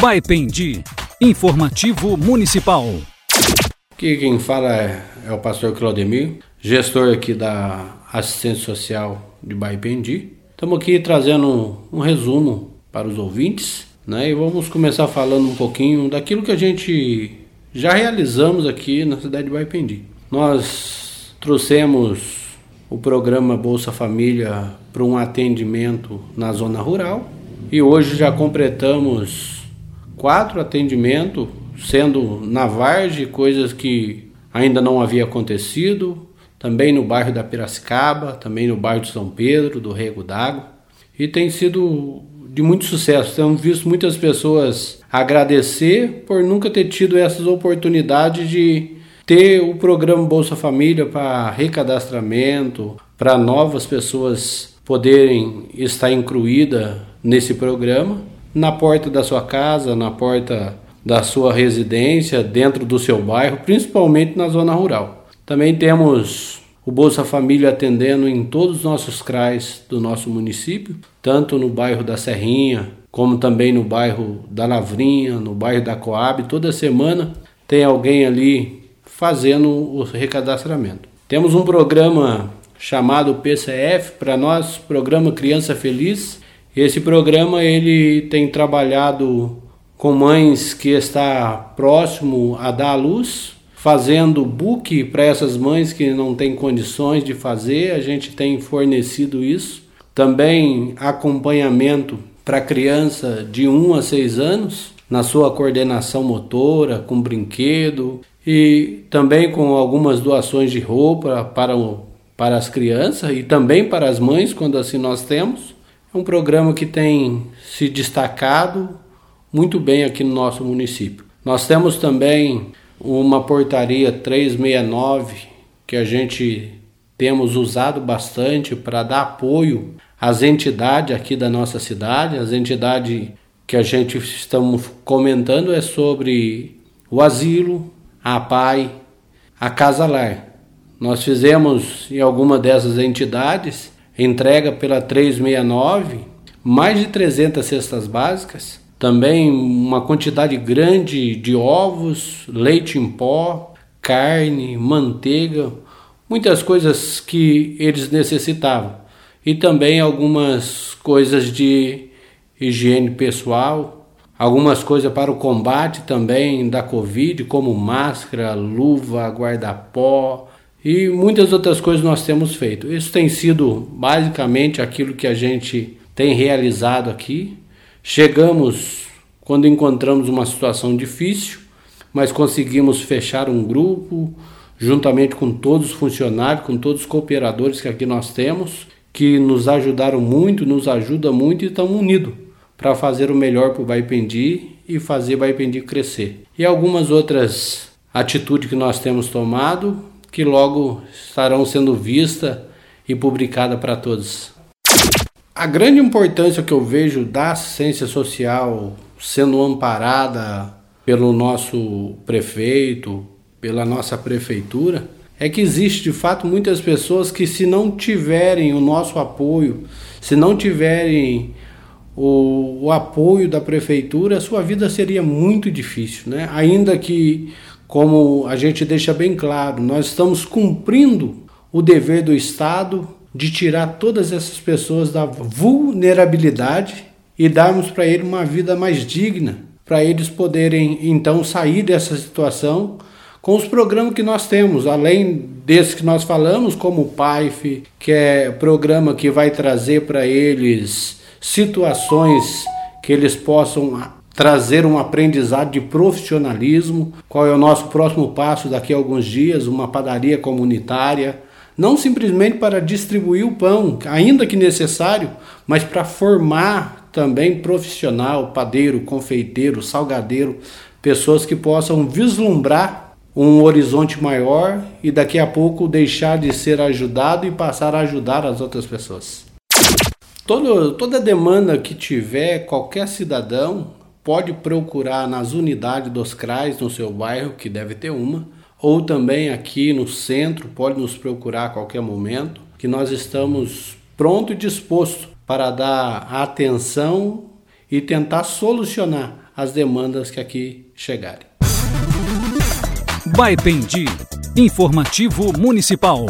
Baipendi, informativo municipal. Aqui quem fala é, é o pastor Claudemir, gestor aqui da assistência social de Baipendi. Estamos aqui trazendo um, um resumo para os ouvintes, né? E vamos começar falando um pouquinho daquilo que a gente já realizamos aqui na cidade de Baipendi. Nós trouxemos o programa Bolsa Família para um atendimento na zona rural e hoje já completamos quatro atendimentos, sendo na Varge, coisas que ainda não havia acontecido, também no bairro da Piracicaba, também no bairro de São Pedro, do Rego d'Água, e tem sido de muito sucesso. Temos visto muitas pessoas agradecer por nunca ter tido essas oportunidades de ter o programa Bolsa Família para recadastramento, para novas pessoas poderem estar incluídas nesse programa, na porta da sua casa, na porta da sua residência, dentro do seu bairro, principalmente na zona rural. Também temos o Bolsa Família atendendo em todos os nossos CRAs do nosso município, tanto no bairro da Serrinha, como também no bairro da Lavrinha, no bairro da Coab. Toda semana tem alguém ali fazendo o recadastramento. Temos um programa chamado PCF para nós, Programa Criança Feliz. Esse programa ele tem trabalhado com mães que está próximo a dar à luz, fazendo book para essas mães que não têm condições de fazer, a gente tem fornecido isso. Também acompanhamento para criança de 1 a 6 anos, na sua coordenação motora, com brinquedo e também com algumas doações de roupa para, o, para as crianças e também para as mães, quando assim nós temos. É um programa que tem se destacado muito bem aqui no nosso município. Nós temos também uma portaria 369 que a gente temos usado bastante para dar apoio às entidades aqui da nossa cidade. As entidades que a gente estamos comentando é sobre o asilo, a PAI, a Casa Lar. Nós fizemos em alguma dessas entidades entrega pela 369 mais de 300 cestas básicas, também uma quantidade grande de ovos, leite em pó, carne, manteiga, muitas coisas que eles necessitavam. E também algumas coisas de higiene pessoal, algumas coisas para o combate também da Covid, como máscara, luva, guarda-pó e muitas outras coisas nós temos feito. Isso tem sido basicamente aquilo que a gente tem realizado aqui. Chegamos quando encontramos uma situação difícil, mas conseguimos fechar um grupo juntamente com todos os funcionários, com todos os cooperadores que aqui nós temos, que nos ajudaram muito, nos ajuda muito e estamos unidos para fazer o melhor para o Baipendi e fazer o Baipendi crescer. E algumas outras atitudes que nós temos tomado que logo estarão sendo vistas e publicadas para todos. A grande importância que eu vejo da assistência social sendo amparada pelo nosso prefeito, pela nossa prefeitura, é que existe de fato muitas pessoas que se não tiverem o nosso apoio, se não tiverem o, o apoio da prefeitura, sua vida seria muito difícil, né? Ainda que, como a gente deixa bem claro, nós estamos cumprindo o dever do Estado de tirar todas essas pessoas da vulnerabilidade e darmos para eles uma vida mais digna, para eles poderem então sair dessa situação com os programas que nós temos, além desses que nós falamos, como o PAIF, que é programa que vai trazer para eles situações que eles possam trazer um aprendizado de profissionalismo. Qual é o nosso próximo passo daqui a alguns dias? Uma padaria comunitária. Não simplesmente para distribuir o pão, ainda que necessário, mas para formar também profissional, padeiro, confeiteiro, salgadeiro, pessoas que possam vislumbrar um horizonte maior e daqui a pouco deixar de ser ajudado e passar a ajudar as outras pessoas. Todo, toda demanda que tiver, qualquer cidadão pode procurar nas unidades dos CRAs no seu bairro, que deve ter uma, ou também aqui no centro, pode nos procurar a qualquer momento, que nós estamos pronto e disposto para dar atenção e tentar solucionar as demandas que aqui chegarem. Baipendi, informativo municipal.